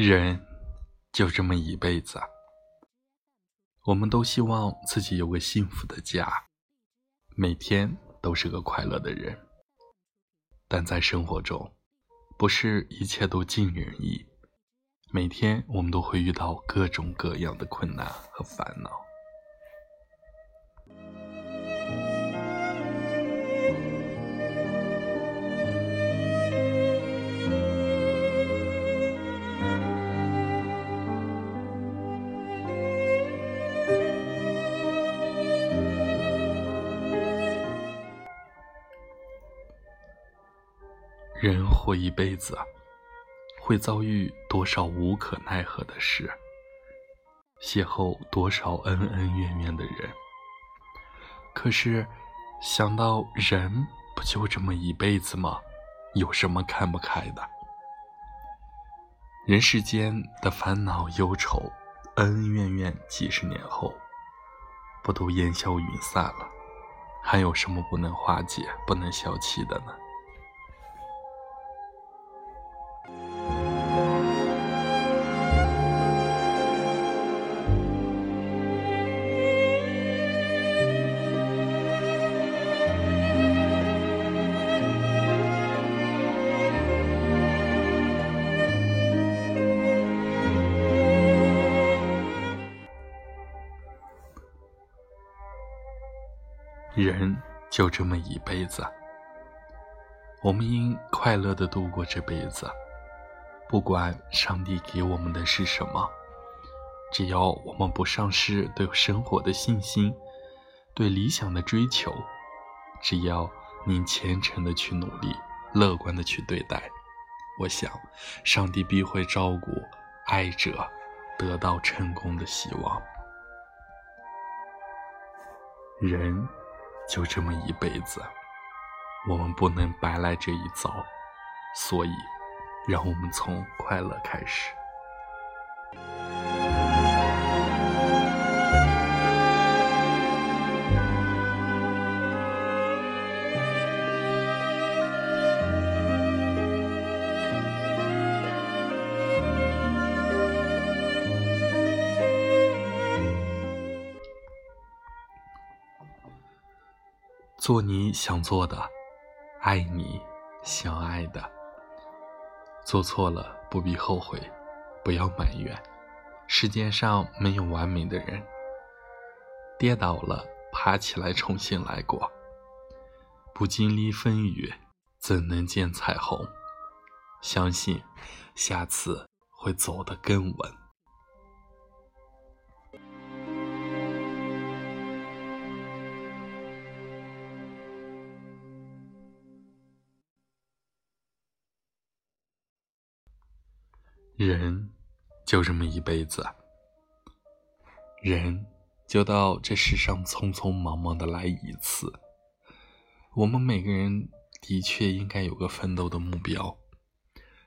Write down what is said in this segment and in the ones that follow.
人就这么一辈子，我们都希望自己有个幸福的家，每天都是个快乐的人。但在生活中，不是一切都尽人意，每天我们都会遇到各种各样的困难和烦恼。人活一辈子，会遭遇多少无可奈何的事，邂逅多少恩恩怨怨的人。可是，想到人不就这么一辈子吗？有什么看不开的？人世间的烦恼忧愁、恩恩怨怨，几十年后，不都烟消云散了？还有什么不能化解、不能消气的呢？人就这么一辈子，我们应快乐的度过这辈子。不管上帝给我们的是什么，只要我们不丧失对生活的信心，对理想的追求，只要您虔诚的去努力，乐观的去对待，我想，上帝必会照顾爱者，得到成功的希望。人。就这么一辈子，我们不能白来这一遭，所以，让我们从快乐开始。做你想做的，爱你想爱的。做错了不必后悔，不要埋怨。世界上没有完美的人。跌倒了，爬起来重新来过。不经历风雨，怎能见彩虹？相信下次会走得更稳。人就这么一辈子，人就到这世上匆匆忙忙的来一次。我们每个人的确应该有个奋斗的目标。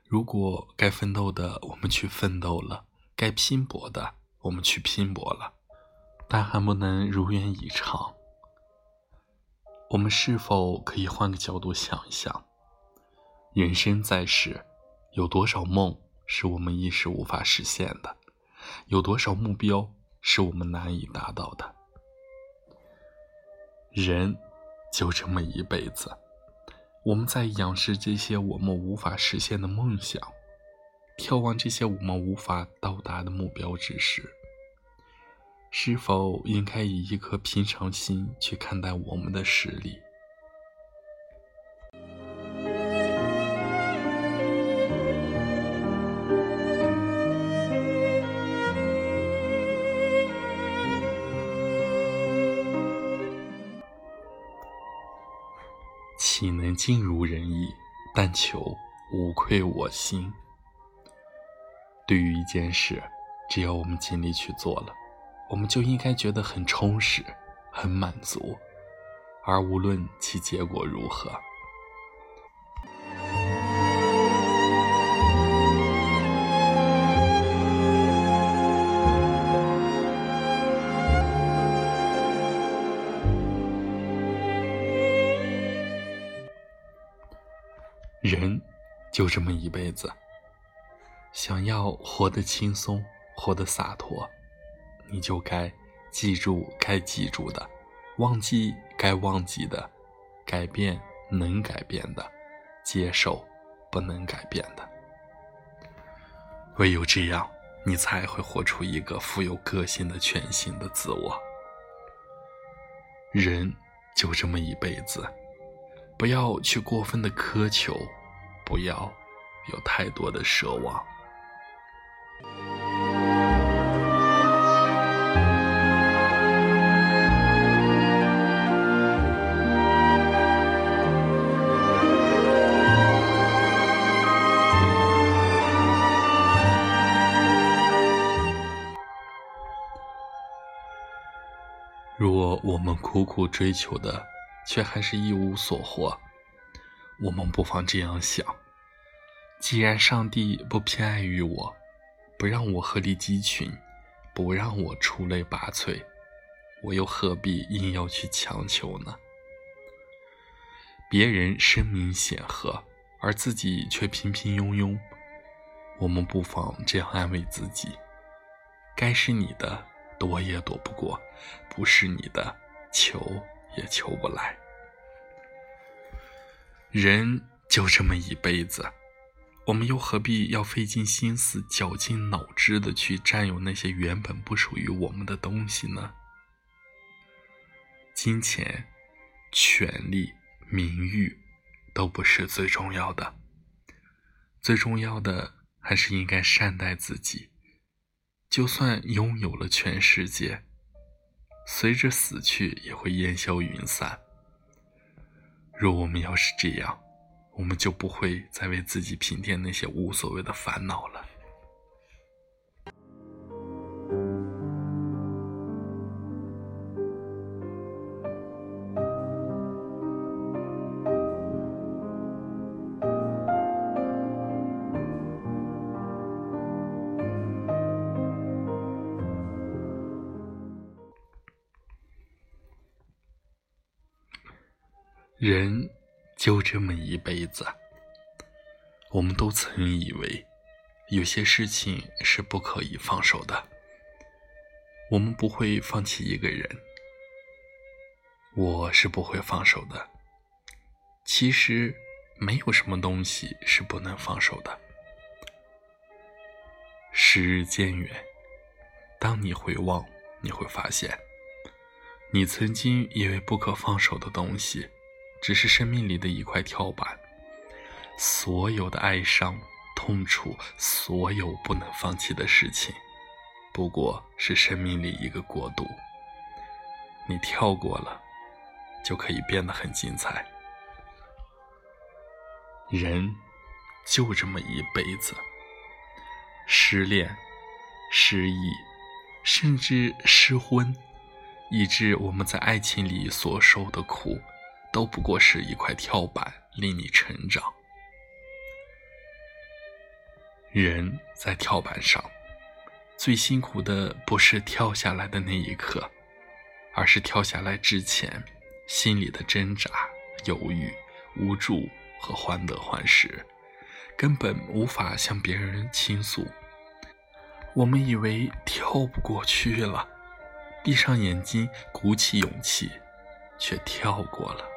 如果该奋斗的我们去奋斗了，该拼搏的我们去拼搏了，但还不能如愿以偿。我们是否可以换个角度想一想？人生在世，有多少梦？是我们一时无法实现的，有多少目标是我们难以达到的？人就这么一辈子，我们在仰视这些我们无法实现的梦想，眺望这些我们无法到达的目标之时，是否应该以一颗平常心去看待我们的实力？尽如人意？但求无愧我心。对于一件事，只要我们尽力去做了，我们就应该觉得很充实、很满足，而无论其结果如何。人就这么一辈子，想要活得轻松，活得洒脱，你就该记住该记住的，忘记该忘记的，改变能改变的，接受不能改变的。唯有这样，你才会活出一个富有个性的全新的自我。人就这么一辈子，不要去过分的苛求，不要有太多的奢望。若我们苦苦追求的，却还是一无所获，我们不妨这样想：既然上帝不偏爱于我，不让我鹤立鸡群，不让我出类拔萃，我又何必硬要去强求呢？别人声名显赫，而自己却平平庸庸，我们不妨这样安慰自己：该是你的。躲也躲不过，不是你的，求也求不来。人就这么一辈子，我们又何必要费尽心思、绞尽脑汁的去占有那些原本不属于我们的东西呢？金钱、权力、名誉都不是最重要的，最重要的还是应该善待自己。就算拥有了全世界，随着死去也会烟消云散。若我们要是这样，我们就不会再为自己平添那些无所谓的烦恼了。人就这么一辈子，我们都曾以为有些事情是不可以放手的。我们不会放弃一个人，我是不会放手的。其实没有什么东西是不能放手的。时日渐远，当你回望，你会发现，你曾经以为不可放手的东西。只是生命里的一块跳板，所有的哀伤、痛楚，所有不能放弃的事情，不过是生命里一个过渡。你跳过了，就可以变得很精彩。人就这么一辈子，失恋、失忆，甚至失婚，以致我们在爱情里所受的苦。都不过是一块跳板，令你成长。人在跳板上，最辛苦的不是跳下来的那一刻，而是跳下来之前心里的挣扎、犹豫、无助和患得患失，根本无法向别人倾诉。我们以为跳不过去了，闭上眼睛，鼓起勇气，却跳过了。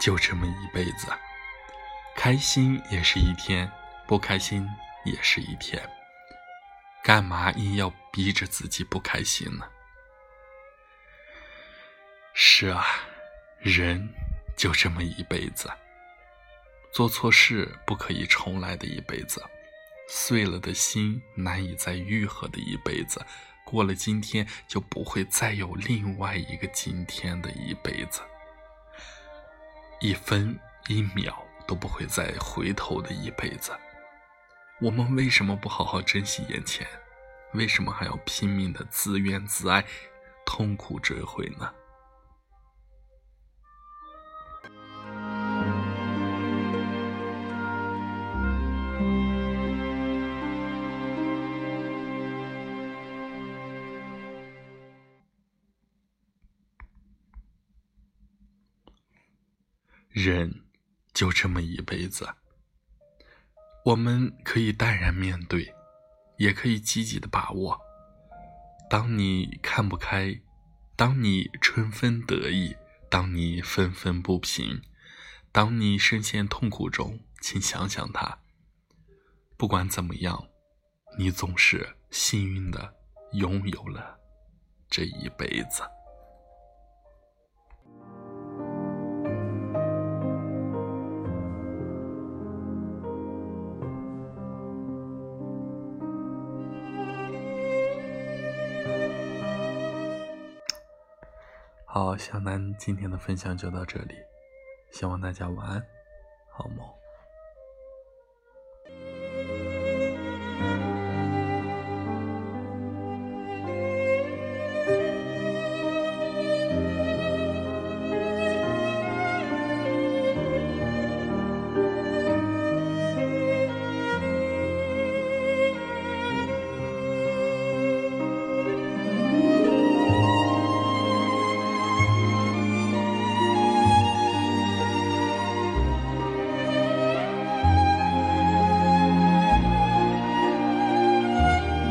就这么一辈子，开心也是一天，不开心也是一天。干嘛硬要逼着自己不开心呢？是啊，人就这么一辈子，做错事不可以重来的一辈子，碎了的心难以再愈合的一辈子，过了今天就不会再有另外一个今天的一辈子。一分一秒都不会再回头的一辈子，我们为什么不好好珍惜眼前？为什么还要拼命的自怨自艾、痛苦追悔呢？人就这么一辈子，我们可以淡然面对，也可以积极的把握。当你看不开，当你春风得意，当你愤愤不平，当你深陷痛苦中，请想想他。不管怎么样，你总是幸运的拥有了这一辈子。好，小南今天的分享就到这里，希望大家晚安，好梦。